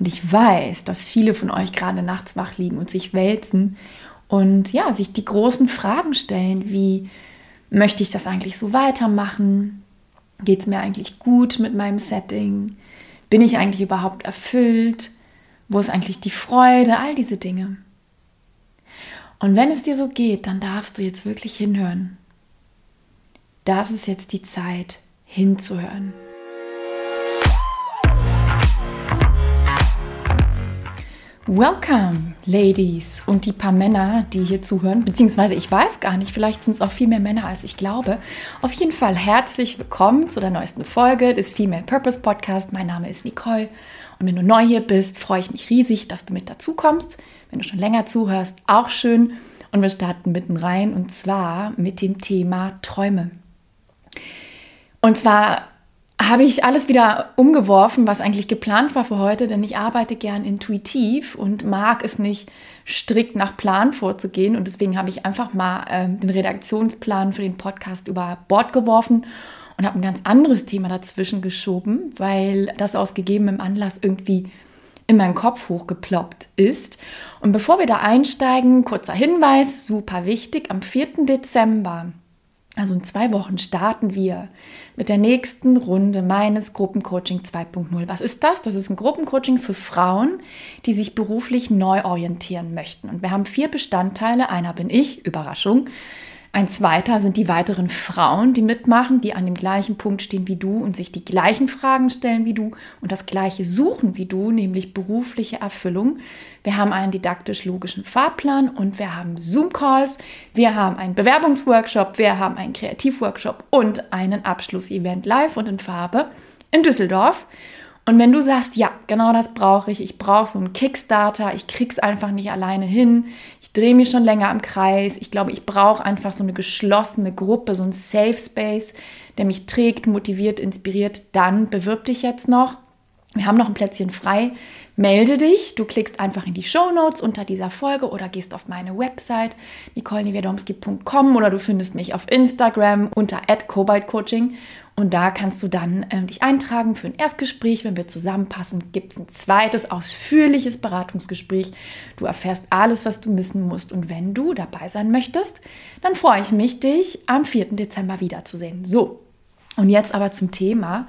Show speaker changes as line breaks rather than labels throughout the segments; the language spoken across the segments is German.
Und ich weiß, dass viele von euch gerade nachts wach liegen und sich wälzen und ja, sich die großen Fragen stellen, wie möchte ich das eigentlich so weitermachen? Geht es mir eigentlich gut mit meinem Setting? Bin ich eigentlich überhaupt erfüllt? Wo ist eigentlich die Freude? All diese Dinge. Und wenn es dir so geht, dann darfst du jetzt wirklich hinhören. Das ist jetzt die Zeit, hinzuhören. Welcome, Ladies und die paar Männer, die hier zuhören, beziehungsweise ich weiß gar nicht, vielleicht sind es auch viel mehr Männer, als ich glaube. Auf jeden Fall herzlich willkommen zu der neuesten Folge des Female Purpose Podcast. Mein Name ist Nicole und wenn du neu hier bist, freue ich mich riesig, dass du mit dazu kommst. Wenn du schon länger zuhörst, auch schön. Und wir starten mitten rein und zwar mit dem Thema Träume. Und zwar habe ich alles wieder umgeworfen, was eigentlich geplant war für heute, denn ich arbeite gern intuitiv und mag es nicht strikt nach Plan vorzugehen. Und deswegen habe ich einfach mal äh, den Redaktionsplan für den Podcast über Bord geworfen und habe ein ganz anderes Thema dazwischen geschoben, weil das aus gegebenem Anlass irgendwie in meinen Kopf hochgeploppt ist. Und bevor wir da einsteigen, kurzer Hinweis, super wichtig, am 4. Dezember also in zwei Wochen starten wir mit der nächsten Runde meines Gruppencoaching 2.0. Was ist das? Das ist ein Gruppencoaching für Frauen, die sich beruflich neu orientieren möchten. Und wir haben vier Bestandteile. Einer bin ich, Überraschung. Ein zweiter sind die weiteren Frauen, die mitmachen, die an dem gleichen Punkt stehen wie du und sich die gleichen Fragen stellen wie du und das gleiche suchen wie du, nämlich berufliche Erfüllung. Wir haben einen didaktisch-logischen Fahrplan und wir haben Zoom-Calls, wir haben einen Bewerbungsworkshop, wir haben einen Kreativworkshop und einen Abschlussevent live und in Farbe in Düsseldorf. Und wenn du sagst, ja, genau das brauche ich, ich brauche so einen Kickstarter, ich krieg's einfach nicht alleine hin, ich drehe mich schon länger im Kreis, ich glaube, ich brauche einfach so eine geschlossene Gruppe, so ein Safe Space, der mich trägt, motiviert, inspiriert, dann bewirb dich jetzt noch. Wir haben noch ein Plätzchen frei. Melde dich. Du klickst einfach in die Show Notes unter dieser Folge oder gehst auf meine Website nicoleniewiadomski.com oder du findest mich auf Instagram unter @cobaltcoaching und da kannst du dann äh, dich eintragen für ein Erstgespräch. Wenn wir zusammenpassen, gibt es ein zweites ausführliches Beratungsgespräch. Du erfährst alles, was du wissen musst. Und wenn du dabei sein möchtest, dann freue ich mich, dich am 4. Dezember wiederzusehen. So, und jetzt aber zum Thema.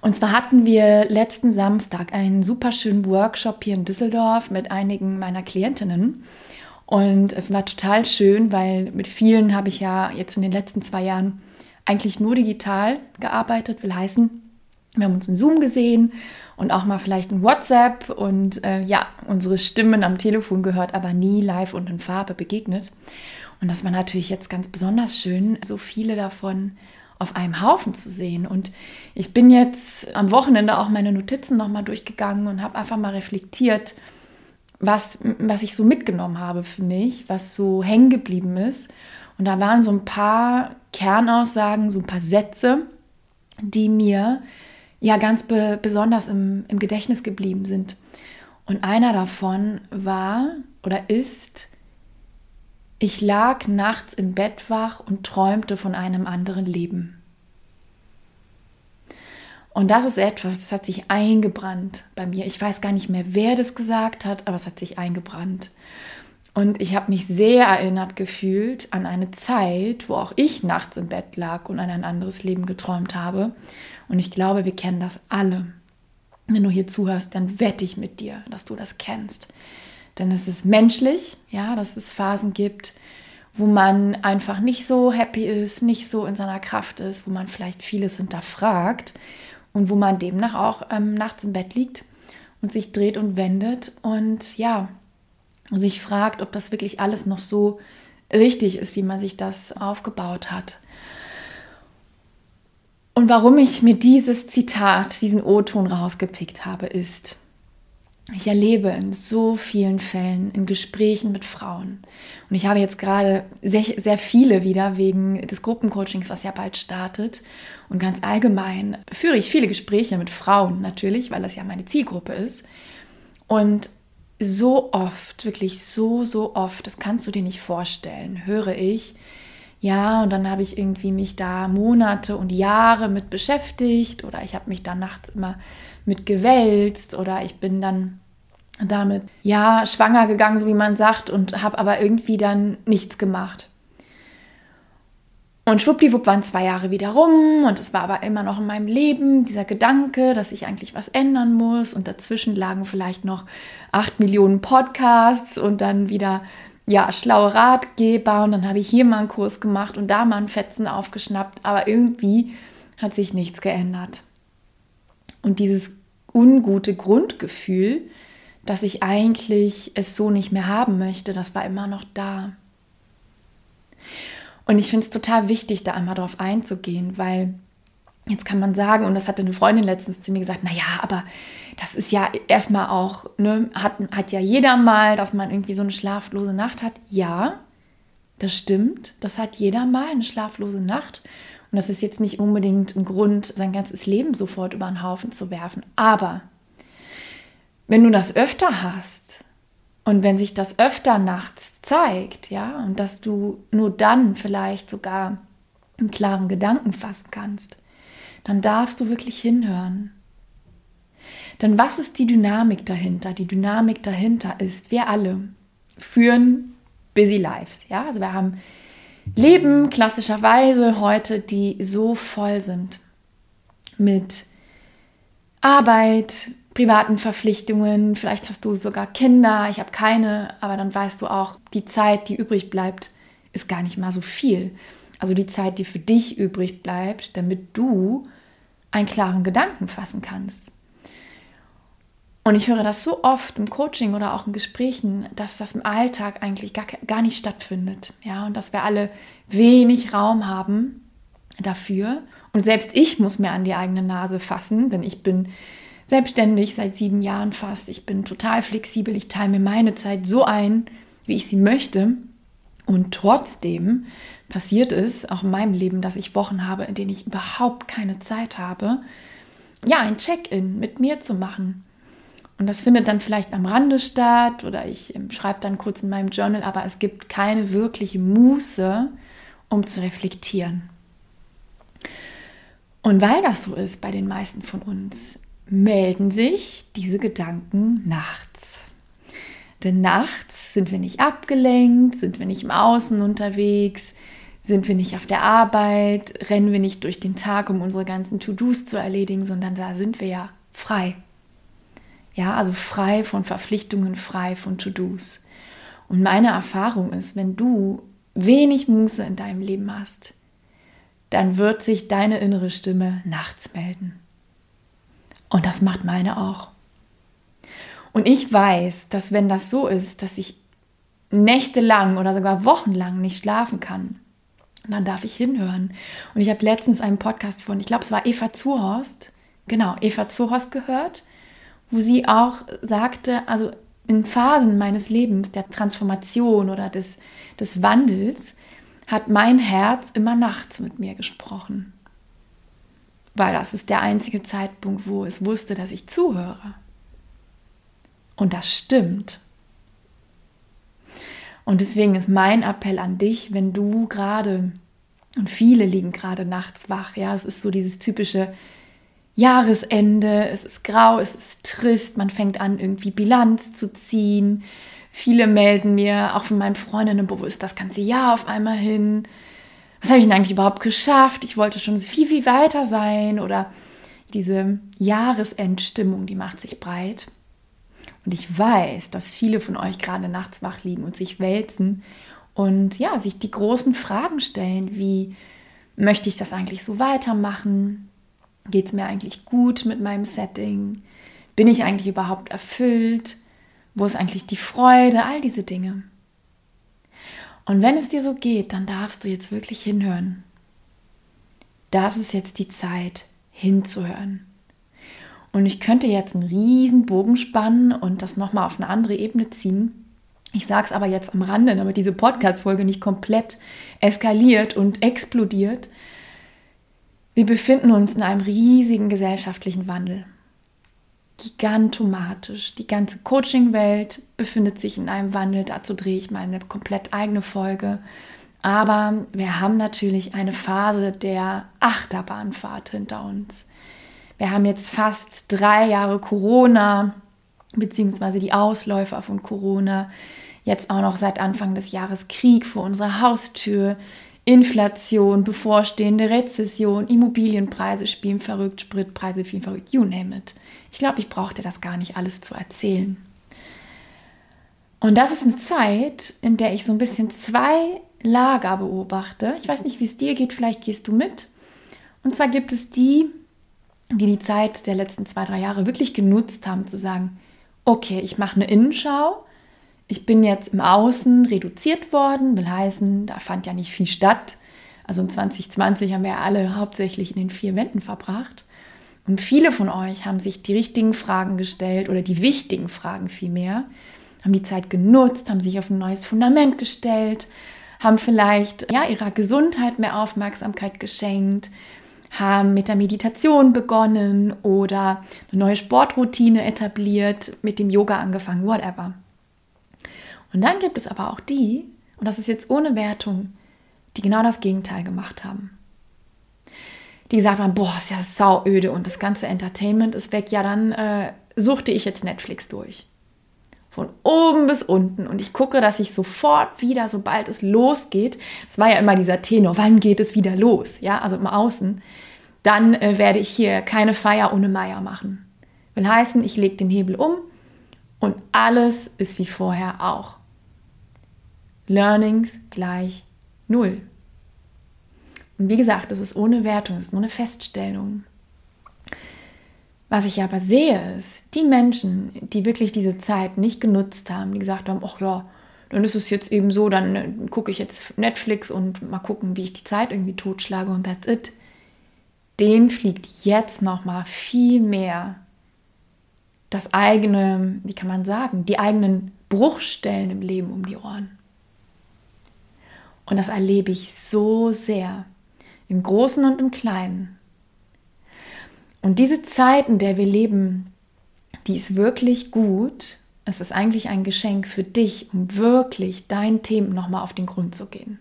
Und zwar hatten wir letzten Samstag einen super schönen Workshop hier in Düsseldorf mit einigen meiner Klientinnen. Und es war total schön, weil mit vielen habe ich ja jetzt in den letzten zwei Jahren eigentlich nur digital gearbeitet, will heißen, wir haben uns in Zoom gesehen und auch mal vielleicht in WhatsApp und äh, ja, unsere Stimmen am Telefon gehört, aber nie live und in Farbe begegnet. Und das war natürlich jetzt ganz besonders schön, so viele davon auf einem Haufen zu sehen. Und ich bin jetzt am Wochenende auch meine Notizen nochmal durchgegangen und habe einfach mal reflektiert, was, was ich so mitgenommen habe für mich, was so hängen geblieben ist. Und da waren so ein paar Kernaussagen, so ein paar Sätze, die mir ja ganz be besonders im, im Gedächtnis geblieben sind. Und einer davon war oder ist, ich lag nachts im Bett wach und träumte von einem anderen Leben. Und das ist etwas, das hat sich eingebrannt bei mir. Ich weiß gar nicht mehr, wer das gesagt hat, aber es hat sich eingebrannt. Und ich habe mich sehr erinnert gefühlt an eine Zeit, wo auch ich nachts im Bett lag und an ein anderes Leben geträumt habe. Und ich glaube, wir kennen das alle. Wenn du hier zuhörst, dann wette ich mit dir, dass du das kennst. Denn es ist menschlich, ja, dass es Phasen gibt, wo man einfach nicht so happy ist, nicht so in seiner Kraft ist, wo man vielleicht vieles hinterfragt und wo man demnach auch ähm, nachts im Bett liegt und sich dreht und wendet und ja, sich fragt, ob das wirklich alles noch so richtig ist, wie man sich das aufgebaut hat. Und warum ich mir dieses Zitat, diesen O-Ton rausgepickt habe, ist, ich erlebe in so vielen Fällen in Gesprächen mit Frauen. Und ich habe jetzt gerade sehr, sehr viele wieder wegen des Gruppencoachings, was ja bald startet. Und ganz allgemein führe ich viele Gespräche mit Frauen natürlich, weil das ja meine Zielgruppe ist. Und so oft, wirklich so, so oft, das kannst du dir nicht vorstellen, höre ich, Ja, und dann habe ich irgendwie mich da Monate und Jahre mit beschäftigt oder ich habe mich dann nachts immer mit gewälzt oder ich bin dann damit ja schwanger gegangen, so wie man sagt, und habe aber irgendwie dann nichts gemacht. Und schwuppdiwupp waren zwei Jahre wieder rum und es war aber immer noch in meinem Leben dieser Gedanke, dass ich eigentlich was ändern muss und dazwischen lagen vielleicht noch acht Millionen Podcasts und dann wieder ja schlaue Ratgeber und dann habe ich hier mal einen Kurs gemacht und da mal einen Fetzen aufgeschnappt, aber irgendwie hat sich nichts geändert. Und dieses ungute Grundgefühl, dass ich eigentlich es so nicht mehr haben möchte, das war immer noch da. Und ich finde es total wichtig, da einmal drauf einzugehen, weil jetzt kann man sagen, und das hatte eine Freundin letztens zu mir gesagt, naja, aber das ist ja erstmal auch, ne, hat, hat ja jeder mal, dass man irgendwie so eine schlaflose Nacht hat. Ja, das stimmt, das hat jeder mal eine schlaflose Nacht. Und das ist jetzt nicht unbedingt ein Grund, sein ganzes Leben sofort über den Haufen zu werfen. Aber wenn du das öfter hast und wenn sich das öfter nachts zeigt, ja, und dass du nur dann vielleicht sogar einen klaren Gedanken fassen kannst, dann darfst du wirklich hinhören. Denn was ist die Dynamik dahinter? Die Dynamik dahinter ist, wir alle führen busy lives, ja, also wir haben Leben klassischerweise heute, die so voll sind mit Arbeit, privaten Verpflichtungen, vielleicht hast du sogar Kinder, ich habe keine, aber dann weißt du auch, die Zeit, die übrig bleibt, ist gar nicht mal so viel. Also die Zeit, die für dich übrig bleibt, damit du einen klaren Gedanken fassen kannst. Und ich höre das so oft im Coaching oder auch in Gesprächen, dass das im Alltag eigentlich gar, gar nicht stattfindet. Ja, und dass wir alle wenig Raum haben dafür. Und selbst ich muss mir an die eigene Nase fassen, denn ich bin selbstständig seit sieben Jahren fast. Ich bin total flexibel. Ich teile mir meine Zeit so ein, wie ich sie möchte. Und trotzdem passiert es auch in meinem Leben, dass ich Wochen habe, in denen ich überhaupt keine Zeit habe, ja, ein Check-in mit mir zu machen. Und das findet dann vielleicht am Rande statt oder ich ähm, schreibe dann kurz in meinem Journal, aber es gibt keine wirkliche Muße, um zu reflektieren. Und weil das so ist bei den meisten von uns, melden sich diese Gedanken nachts. Denn nachts sind wir nicht abgelenkt, sind wir nicht im Außen unterwegs, sind wir nicht auf der Arbeit, rennen wir nicht durch den Tag, um unsere ganzen To-Dos zu erledigen, sondern da sind wir ja frei. Ja, also frei von Verpflichtungen, frei von To-Dos. Und meine Erfahrung ist, wenn du wenig Muße in deinem Leben hast, dann wird sich deine innere Stimme nachts melden. Und das macht meine auch. Und ich weiß, dass wenn das so ist, dass ich nächtelang oder sogar wochenlang nicht schlafen kann, dann darf ich hinhören. Und ich habe letztens einen Podcast von, ich glaube, es war Eva Zuhorst, genau, Eva Zuhorst gehört, wo sie auch sagte, also in Phasen meines Lebens, der Transformation oder des, des Wandels, hat mein Herz immer nachts mit mir gesprochen weil das ist der einzige Zeitpunkt, wo es wusste, dass ich zuhöre. Und das stimmt. Und deswegen ist mein Appell an dich, wenn du gerade, und viele liegen gerade nachts wach, ja, es ist so dieses typische Jahresende, es ist grau, es ist trist, man fängt an, irgendwie Bilanz zu ziehen. Viele melden mir, auch von meinen Freundinnen, wo ist das ganze Jahr auf einmal hin? was habe ich denn eigentlich überhaupt geschafft? Ich wollte schon viel, viel weiter sein oder diese Jahresendstimmung, die macht sich breit. Und ich weiß, dass viele von euch gerade nachts wach liegen und sich wälzen und ja, sich die großen Fragen stellen, wie möchte ich das eigentlich so weitermachen? Geht es mir eigentlich gut mit meinem Setting? Bin ich eigentlich überhaupt erfüllt? Wo ist eigentlich die Freude? All diese Dinge. Und wenn es dir so geht, dann darfst du jetzt wirklich hinhören. Das ist jetzt die Zeit, hinzuhören. Und ich könnte jetzt einen riesen Bogen spannen und das nochmal auf eine andere Ebene ziehen. Ich sage es aber jetzt am Rande, damit diese Podcast-Folge nicht komplett eskaliert und explodiert. Wir befinden uns in einem riesigen gesellschaftlichen Wandel gigantomatisch. Die ganze Coaching-Welt befindet sich in einem Wandel. Dazu drehe ich mal eine komplett eigene Folge. Aber wir haben natürlich eine Phase der Achterbahnfahrt hinter uns. Wir haben jetzt fast drei Jahre Corona, beziehungsweise die Ausläufer von Corona. Jetzt auch noch seit Anfang des Jahres Krieg vor unserer Haustür. Inflation, bevorstehende Rezession, Immobilienpreise spielen verrückt, Spritpreise spielen verrückt, you name it. Ich glaube, ich brauchte das gar nicht alles zu erzählen. Und das ist eine Zeit, in der ich so ein bisschen zwei Lager beobachte. Ich weiß nicht, wie es dir geht, vielleicht gehst du mit. Und zwar gibt es die, die die Zeit der letzten zwei, drei Jahre wirklich genutzt haben, zu sagen, okay, ich mache eine Innenschau. Ich bin jetzt im Außen reduziert worden, will heißen, da fand ja nicht viel statt. Also in 2020 haben wir alle hauptsächlich in den vier Wänden verbracht. Und viele von euch haben sich die richtigen Fragen gestellt oder die wichtigen Fragen vielmehr, haben die Zeit genutzt, haben sich auf ein neues Fundament gestellt, haben vielleicht ja, ihrer Gesundheit mehr Aufmerksamkeit geschenkt, haben mit der Meditation begonnen oder eine neue Sportroutine etabliert, mit dem Yoga angefangen, whatever. Und dann gibt es aber auch die, und das ist jetzt ohne Wertung, die genau das Gegenteil gemacht haben. Die gesagt haben, boah, ist ja sauöde und das ganze Entertainment ist weg, ja, dann äh, suchte ich jetzt Netflix durch von oben bis unten und ich gucke, dass ich sofort wieder, sobald es losgeht, das war ja immer dieser Tenor, wann geht es wieder los, ja, also im Außen, dann äh, werde ich hier keine Feier ohne Meier machen. Will heißen, ich lege den Hebel um und alles ist wie vorher auch. Learnings gleich null. Und wie gesagt, das ist ohne Wertung, das ist nur eine Feststellung. Was ich aber sehe, ist, die Menschen, die wirklich diese Zeit nicht genutzt haben, die gesagt haben, ach ja, dann ist es jetzt eben so, dann äh, gucke ich jetzt Netflix und mal gucken, wie ich die Zeit irgendwie totschlage und that's it. Den fliegt jetzt noch mal viel mehr das eigene, wie kann man sagen, die eigenen Bruchstellen im Leben um die Ohren. Und das erlebe ich so sehr, im Großen und im Kleinen. Und diese Zeit, in der wir leben, die ist wirklich gut. Es ist eigentlich ein Geschenk für dich, um wirklich deinen Themen nochmal auf den Grund zu gehen.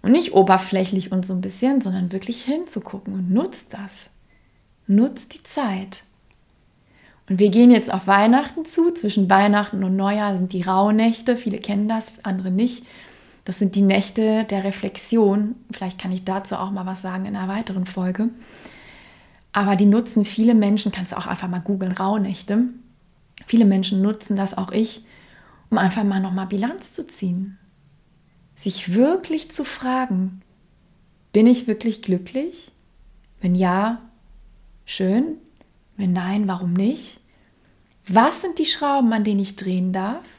Und nicht oberflächlich und so ein bisschen, sondern wirklich hinzugucken und nutzt das. Nutzt die Zeit. Und wir gehen jetzt auf Weihnachten zu. Zwischen Weihnachten und Neujahr sind die Rauhnächte. Viele kennen das, andere nicht. Das sind die Nächte der Reflexion. Vielleicht kann ich dazu auch mal was sagen in einer weiteren Folge. Aber die nutzen viele Menschen, kannst du auch einfach mal googeln, Rauhnächte. Viele Menschen nutzen das, auch ich, um einfach mal nochmal Bilanz zu ziehen. Sich wirklich zu fragen, bin ich wirklich glücklich? Wenn ja, schön. Wenn nein, warum nicht? Was sind die Schrauben, an denen ich drehen darf?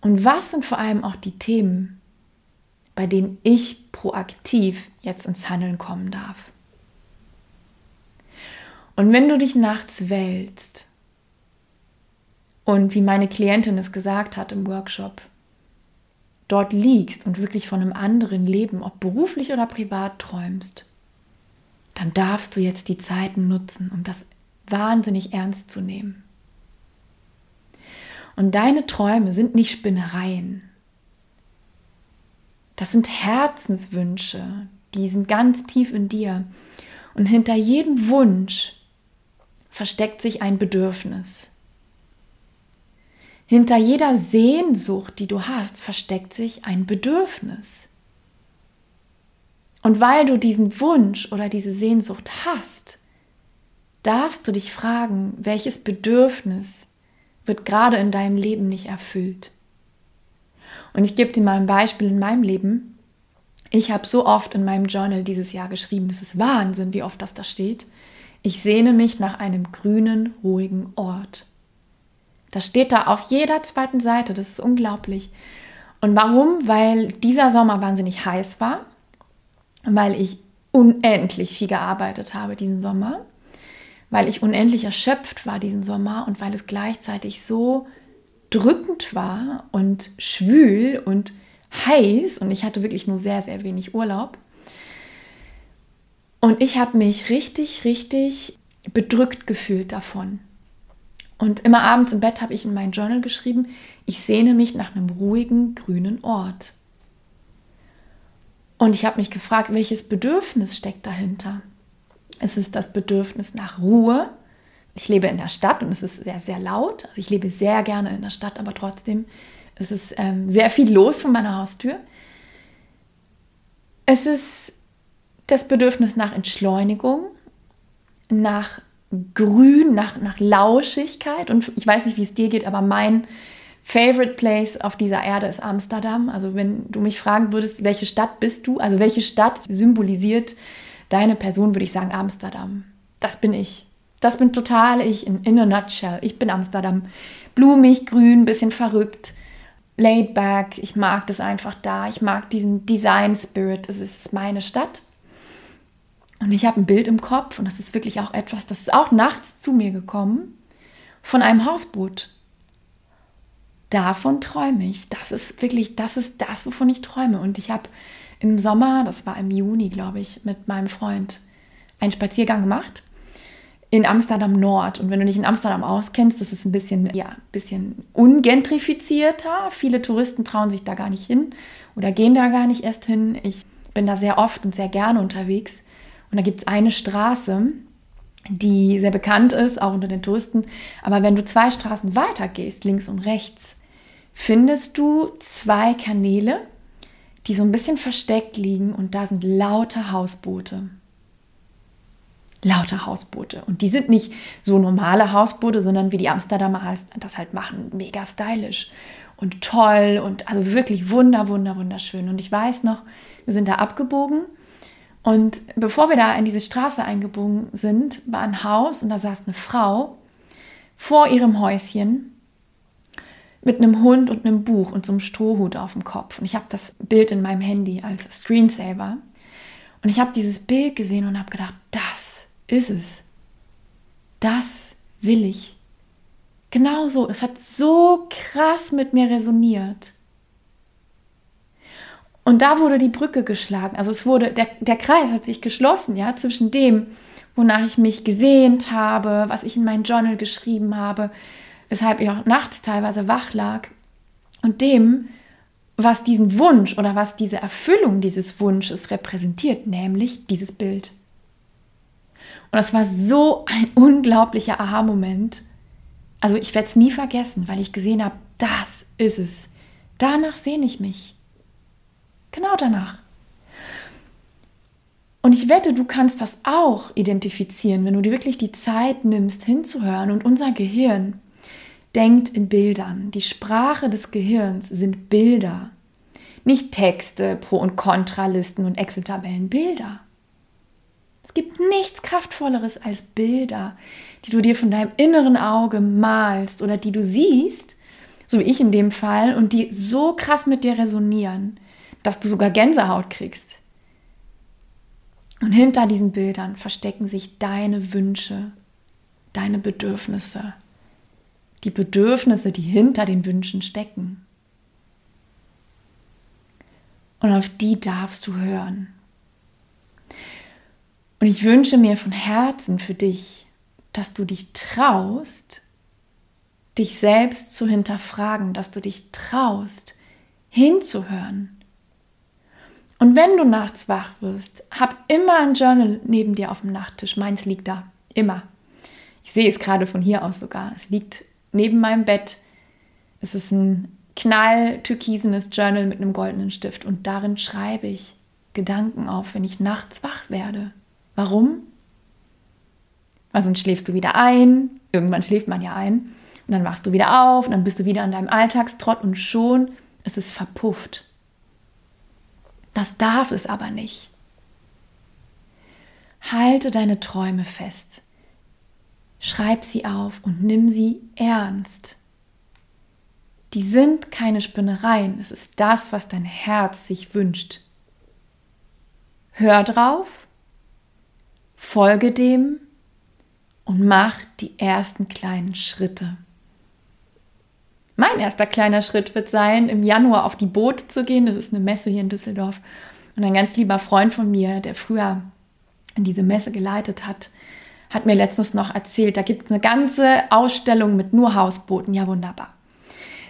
Und was sind vor allem auch die Themen, bei denen ich proaktiv jetzt ins Handeln kommen darf? Und wenn du dich nachts wälzt und wie meine Klientin es gesagt hat im Workshop, dort liegst und wirklich von einem anderen Leben, ob beruflich oder privat träumst, dann darfst du jetzt die Zeiten nutzen, um das wahnsinnig ernst zu nehmen. Und deine Träume sind nicht Spinnereien. Das sind Herzenswünsche, die sind ganz tief in dir. Und hinter jedem Wunsch versteckt sich ein Bedürfnis. Hinter jeder Sehnsucht, die du hast, versteckt sich ein Bedürfnis. Und weil du diesen Wunsch oder diese Sehnsucht hast, darfst du dich fragen, welches Bedürfnis wird gerade in deinem Leben nicht erfüllt. Und ich gebe dir mal ein Beispiel in meinem Leben. Ich habe so oft in meinem Journal dieses Jahr geschrieben, das ist Wahnsinn, wie oft das da steht. Ich sehne mich nach einem grünen, ruhigen Ort. Das steht da auf jeder zweiten Seite, das ist unglaublich. Und warum? Weil dieser Sommer wahnsinnig heiß war, weil ich unendlich viel gearbeitet habe diesen Sommer, weil ich unendlich erschöpft war diesen Sommer und weil es gleichzeitig so drückend war und schwül und heiß und ich hatte wirklich nur sehr, sehr wenig Urlaub. Und ich habe mich richtig, richtig bedrückt gefühlt davon. Und immer abends im Bett habe ich in mein Journal geschrieben, ich sehne mich nach einem ruhigen, grünen Ort. Und ich habe mich gefragt, welches Bedürfnis steckt dahinter? Es ist das Bedürfnis nach Ruhe. Ich lebe in der Stadt und es ist sehr, sehr laut. Also ich lebe sehr gerne in der Stadt, aber trotzdem ist es ähm, sehr viel los von meiner Haustür. Es ist das Bedürfnis nach Entschleunigung, nach Grün, nach, nach Lauschigkeit. Und ich weiß nicht, wie es dir geht, aber mein Favorite Place auf dieser Erde ist Amsterdam. Also wenn du mich fragen würdest, welche Stadt bist du, also welche Stadt symbolisiert deine Person, würde ich sagen Amsterdam. Das bin ich. Das bin total ich in, in a nutshell. Ich bin Amsterdam. Blumig, grün, bisschen verrückt, laid back. Ich mag das einfach da. Ich mag diesen Design Spirit. Es ist meine Stadt. Und ich habe ein Bild im Kopf und das ist wirklich auch etwas, das ist auch nachts zu mir gekommen, von einem Hausboot. Davon träume ich. Das ist wirklich, das ist das, wovon ich träume. Und ich habe im Sommer, das war im Juni, glaube ich, mit meinem Freund einen Spaziergang gemacht in Amsterdam Nord. Und wenn du dich in Amsterdam auskennst, das ist ein bisschen, ja, ein bisschen ungentrifizierter. Viele Touristen trauen sich da gar nicht hin oder gehen da gar nicht erst hin. Ich bin da sehr oft und sehr gerne unterwegs. Und da gibt es eine Straße, die sehr bekannt ist, auch unter den Touristen. Aber wenn du zwei Straßen weiter gehst, links und rechts, findest du zwei Kanäle, die so ein bisschen versteckt liegen und da sind lauter Hausboote. Lauter Hausboote. Und die sind nicht so normale Hausboote, sondern wie die Amsterdamer das halt machen, mega stylisch und toll und also wirklich wunder, wunder, wunderschön. Und ich weiß noch, wir sind da abgebogen und bevor wir da in diese Straße eingebogen sind, war ein Haus und da saß eine Frau vor ihrem Häuschen mit einem Hund und einem Buch und so einem Strohhut auf dem Kopf. Und ich habe das Bild in meinem Handy als Screensaver. Und ich habe dieses Bild gesehen und habe gedacht, das ist es. Das will ich. Genau so. Es hat so krass mit mir resoniert. Und da wurde die Brücke geschlagen. Also es wurde, der, der Kreis hat sich geschlossen, ja, zwischen dem, wonach ich mich gesehnt habe, was ich in mein Journal geschrieben habe, weshalb ich auch nachts teilweise wach lag, und dem, was diesen Wunsch oder was diese Erfüllung dieses Wunsches repräsentiert, nämlich dieses Bild. Und das war so ein unglaublicher Aha-Moment. Also ich werde es nie vergessen, weil ich gesehen habe, das ist es. Danach sehne ich mich. Genau danach. Und ich wette, du kannst das auch identifizieren, wenn du dir wirklich die Zeit nimmst, hinzuhören. Und unser Gehirn denkt in Bildern. Die Sprache des Gehirns sind Bilder. Nicht Texte, Pro- und Kontralisten und Excel-Tabellen, Bilder. Es gibt nichts Kraftvolleres als Bilder, die du dir von deinem inneren Auge malst oder die du siehst, so wie ich in dem Fall, und die so krass mit dir resonieren, dass du sogar Gänsehaut kriegst. Und hinter diesen Bildern verstecken sich deine Wünsche, deine Bedürfnisse, die Bedürfnisse, die hinter den Wünschen stecken. Und auf die darfst du hören. Und ich wünsche mir von Herzen für dich, dass du dich traust, dich selbst zu hinterfragen, dass du dich traust, hinzuhören und wenn du nachts wach wirst, hab immer ein Journal neben dir auf dem Nachttisch. Meins liegt da. Immer. Ich sehe es gerade von hier aus sogar. Es liegt neben meinem Bett. Es ist ein knall-türkisenes Journal mit einem goldenen Stift. Und darin schreibe ich Gedanken auf, wenn ich nachts wach werde. Warum? Weil sonst schläfst du wieder ein. Irgendwann schläft man ja ein. Und dann wachst du wieder auf. Und dann bist du wieder an deinem Alltagstrott. Und schon ist es verpufft. Das darf es aber nicht. Halte deine Träume fest. Schreib sie auf und nimm sie ernst. Die sind keine Spinnereien, es ist das, was dein Herz sich wünscht. Hör drauf, folge dem und mach die ersten kleinen Schritte. Mein erster kleiner Schritt wird sein, im Januar auf die Boot zu gehen. Das ist eine Messe hier in Düsseldorf. Und ein ganz lieber Freund von mir, der früher diese Messe geleitet hat, hat mir letztens noch erzählt, da gibt es eine ganze Ausstellung mit nur Hausbooten. Ja, wunderbar.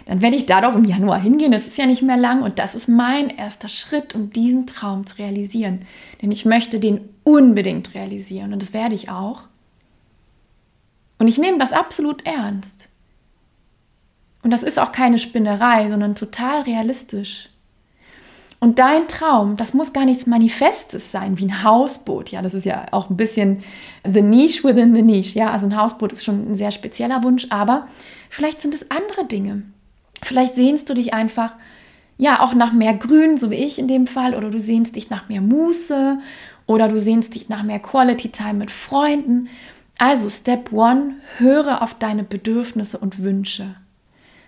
Dann werde ich da doch im Januar hingehen. Das ist ja nicht mehr lang und das ist mein erster Schritt, um diesen Traum zu realisieren. Denn ich möchte den unbedingt realisieren und das werde ich auch. Und ich nehme das absolut ernst. Und das ist auch keine Spinnerei, sondern total realistisch. Und dein Traum, das muss gar nichts Manifestes sein, wie ein Hausboot. Ja, das ist ja auch ein bisschen the niche within the niche. Ja, also ein Hausboot ist schon ein sehr spezieller Wunsch, aber vielleicht sind es andere Dinge. Vielleicht sehnst du dich einfach, ja, auch nach mehr Grün, so wie ich in dem Fall, oder du sehnst dich nach mehr Muße, oder du sehnst dich nach mehr Quality Time mit Freunden. Also, Step One, höre auf deine Bedürfnisse und Wünsche.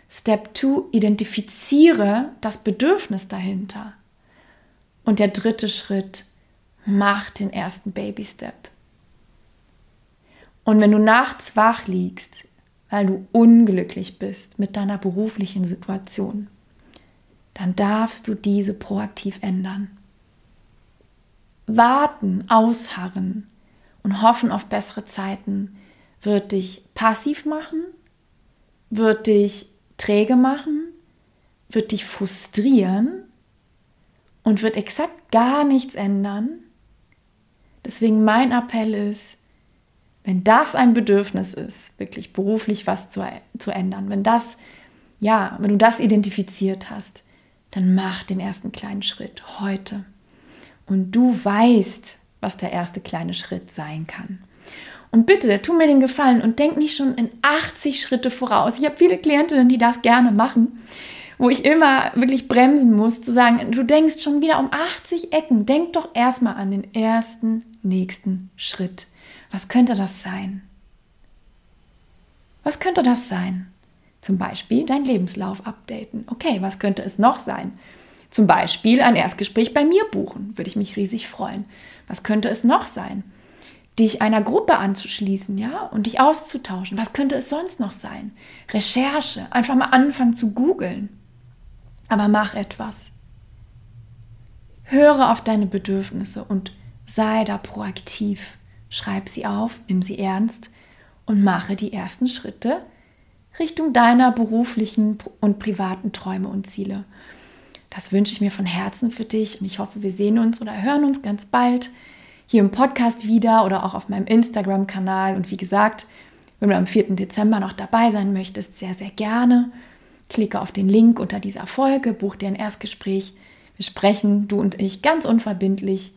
Step 2, identifiziere das Bedürfnis dahinter. Und der dritte Schritt, mach den ersten Baby Step. Und wenn du nachts wach liegst, weil du unglücklich bist mit deiner beruflichen Situation, dann darfst du diese proaktiv ändern. Warten, ausharren und hoffen auf bessere Zeiten wird dich passiv machen, wird dich träge machen, wird dich frustrieren und wird exakt gar nichts ändern. Deswegen mein Appell ist, wenn das ein Bedürfnis ist, wirklich beruflich was zu, zu ändern, wenn das, ja, wenn du das identifiziert hast, dann mach den ersten kleinen Schritt heute. Und du weißt, was der erste kleine Schritt sein kann. Und bitte, tu mir den Gefallen und denk nicht schon in 80 Schritte voraus. Ich habe viele Klientinnen, die das gerne machen, wo ich immer wirklich bremsen muss, zu sagen, du denkst schon wieder um 80 Ecken. Denk doch erstmal an den ersten, nächsten Schritt. Was könnte das sein? Was könnte das sein? Zum Beispiel dein Lebenslauf updaten. Okay, was könnte es noch sein? Zum Beispiel ein Erstgespräch bei mir buchen, würde ich mich riesig freuen. Was könnte es noch sein? dich einer Gruppe anzuschließen, ja, und dich auszutauschen. Was könnte es sonst noch sein? Recherche, einfach mal anfangen zu googeln. Aber mach etwas. Höre auf deine Bedürfnisse und sei da proaktiv. Schreib sie auf, nimm sie ernst und mache die ersten Schritte Richtung deiner beruflichen und privaten Träume und Ziele. Das wünsche ich mir von Herzen für dich und ich hoffe, wir sehen uns oder hören uns ganz bald hier im Podcast wieder oder auch auf meinem Instagram-Kanal. Und wie gesagt, wenn du am 4. Dezember noch dabei sein möchtest, sehr, sehr gerne. Klicke auf den Link unter dieser Folge, buch dir ein Erstgespräch. Wir sprechen, du und ich, ganz unverbindlich.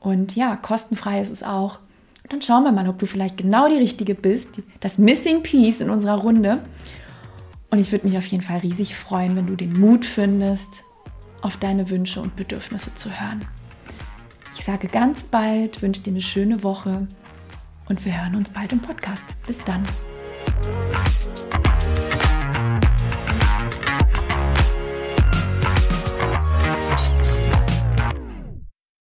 Und ja, kostenfrei ist es auch. Und dann schauen wir mal, ob du vielleicht genau die Richtige bist, das Missing Piece in unserer Runde. Und ich würde mich auf jeden Fall riesig freuen, wenn du den Mut findest, auf deine Wünsche und Bedürfnisse zu hören. Ich sage ganz bald, wünsche dir eine schöne Woche und wir hören uns bald im Podcast. Bis dann.